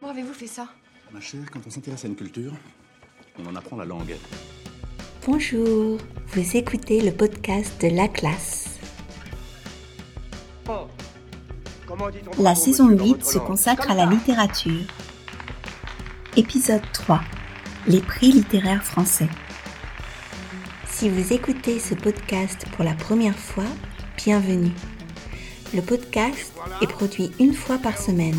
Comment avez-vous fait ça? Ma chère, quand on s'intéresse à une culture, on en apprend la langue. Bonjour, vous écoutez le podcast de La Classe. La saison 8 se consacre à la littérature. Épisode 3. Les prix littéraires français. Si vous écoutez ce podcast pour la première fois, bienvenue. Le podcast est produit une fois par semaine.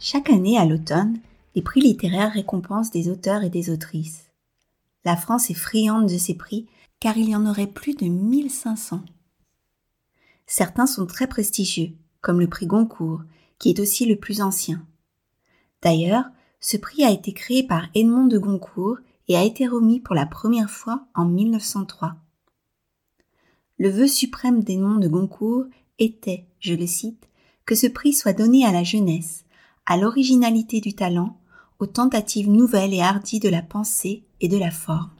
Chaque année à l'automne, les prix littéraires récompensent des auteurs et des autrices. La France est friande de ces prix car il y en aurait plus de 1500. Certains sont très prestigieux, comme le prix Goncourt, qui est aussi le plus ancien. D'ailleurs, ce prix a été créé par Edmond de Goncourt et a été remis pour la première fois en 1903. Le vœu suprême d'Edmond de Goncourt était, je le cite, que ce prix soit donné à la jeunesse, à l'originalité du talent, aux tentatives nouvelles et hardies de la pensée et de la forme.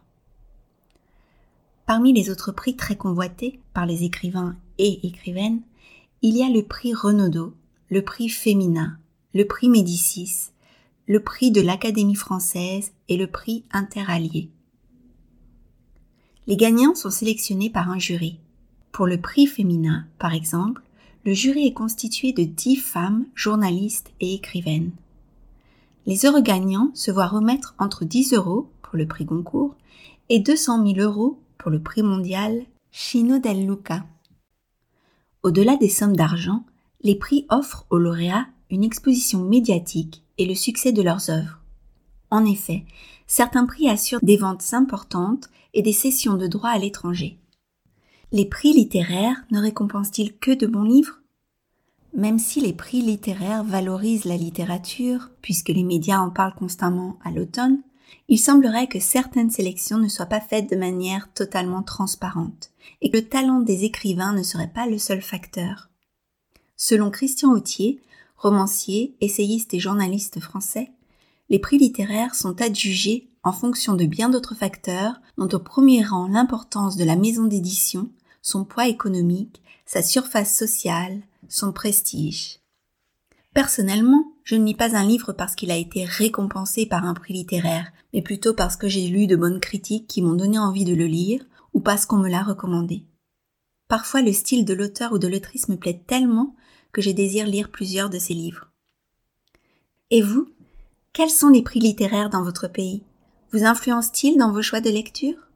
Parmi les autres prix très convoités par les écrivains et écrivaines, il y a le prix Renaudot, le prix Féminin, le prix Médicis, le prix de l'Académie française et le prix Interallié. Les gagnants sont sélectionnés par un jury. Pour le prix féminin, par exemple, le jury est constitué de dix femmes, journalistes et écrivaines. Les heureux gagnants se voient remettre entre 10 euros pour le prix Goncourt et 200 000 euros pour le prix mondial Chino del Luca. Au-delà des sommes d'argent, les prix offrent aux lauréats une exposition médiatique et le succès de leurs œuvres. En effet, certains prix assurent des ventes importantes et des sessions de droit à l'étranger. Les prix littéraires ne récompensent-ils que de bons livres? Même si les prix littéraires valorisent la littérature, puisque les médias en parlent constamment à l'automne, il semblerait que certaines sélections ne soient pas faites de manière totalement transparente, et que le talent des écrivains ne serait pas le seul facteur. Selon Christian Autier, romancier, essayiste et journaliste français, les prix littéraires sont adjugés en fonction de bien d'autres facteurs, dont au premier rang l'importance de la maison d'édition, son poids économique, sa surface sociale, son prestige. Personnellement, je ne lis pas un livre parce qu'il a été récompensé par un prix littéraire, mais plutôt parce que j'ai lu de bonnes critiques qui m'ont donné envie de le lire ou parce qu'on me l'a recommandé. Parfois le style de l'auteur ou de l'autrice me plaît tellement que je désire lire plusieurs de ses livres. Et vous, quels sont les prix littéraires dans votre pays? Vous influencent-ils dans vos choix de lecture?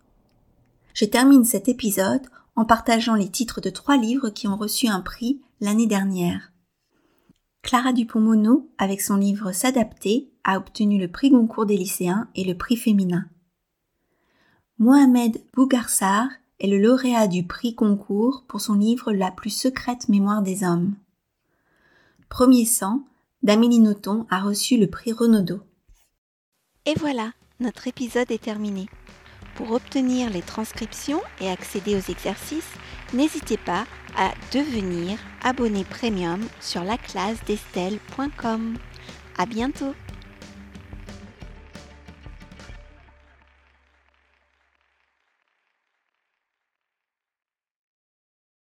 Je termine cet épisode en partageant les titres de trois livres qui ont reçu un prix l'année dernière. Clara Dupont-Mono, avec son livre S'adapter, a obtenu le prix Goncourt des lycéens et le prix féminin. Mohamed Bougarsar est le lauréat du prix Goncourt pour son livre La plus secrète mémoire des hommes. Premier sang d'Amélie Nothomb a reçu le prix Renaudot. Et voilà, notre épisode est terminé. Pour obtenir les transcriptions et accéder aux exercices, n'hésitez pas à devenir abonné premium sur laclassedestelle.com. À bientôt!